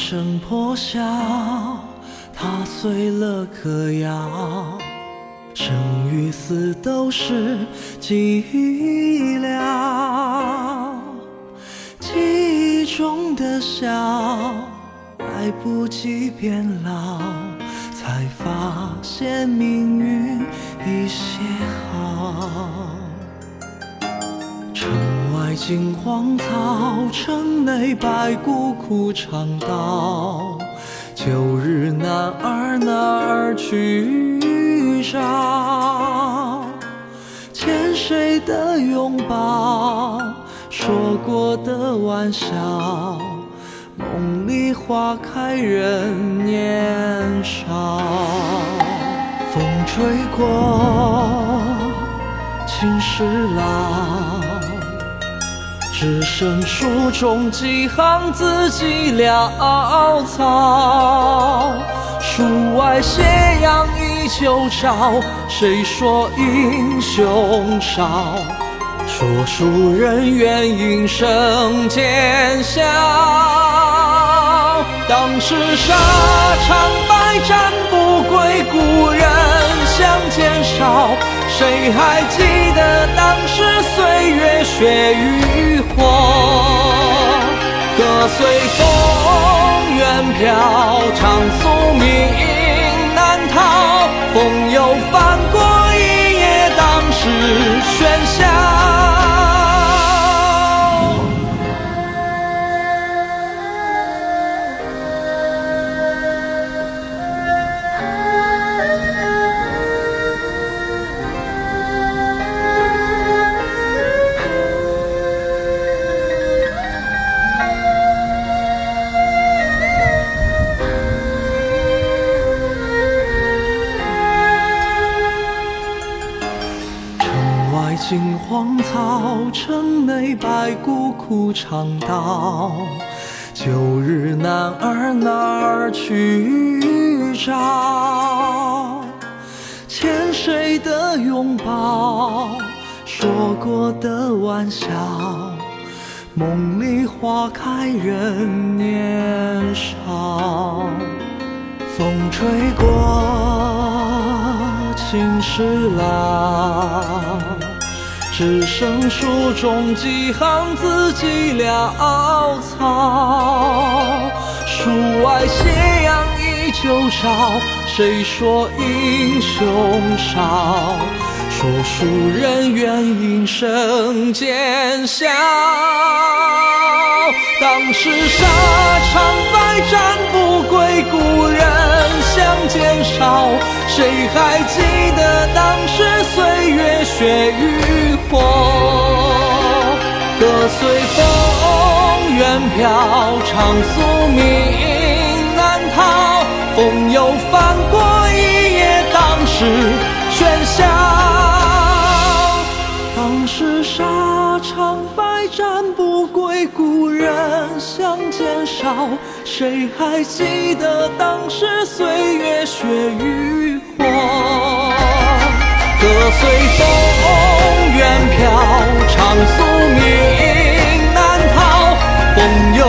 声破晓，踏碎了歌谣，生与死都是寂寥。记忆中的笑，来不及变老，才发现命运已写金荒草，城内白骨枯肠道。旧日男儿哪儿去找？欠谁的拥抱？说过的玩笑？梦里花开人年少。风吹过，青石老。只剩书中几行字迹潦草，书外斜阳依旧照，谁说英雄少？说书人愿应声见笑。当时沙场百战不归，故人相见少。谁还记得当时岁月血与火？歌随风远飘，唱宿命难逃。风又翻过一夜，当时喧嚣。金荒草，城内白骨枯肠道。旧日男儿哪儿去找？欠谁的拥抱？说过的玩笑？梦里花开人年少。风吹过，青石老。只剩书中几行字迹潦草，书外斜阳依旧照，谁说英雄少？说书人愿应声见笑。当时沙场百战不归，故人相减少。谁还记得当时岁月血与火？歌随风远飘，长宿命难逃。风又谁还记得当时岁月雪与火？歌随风远飘，长宿命难逃，风又。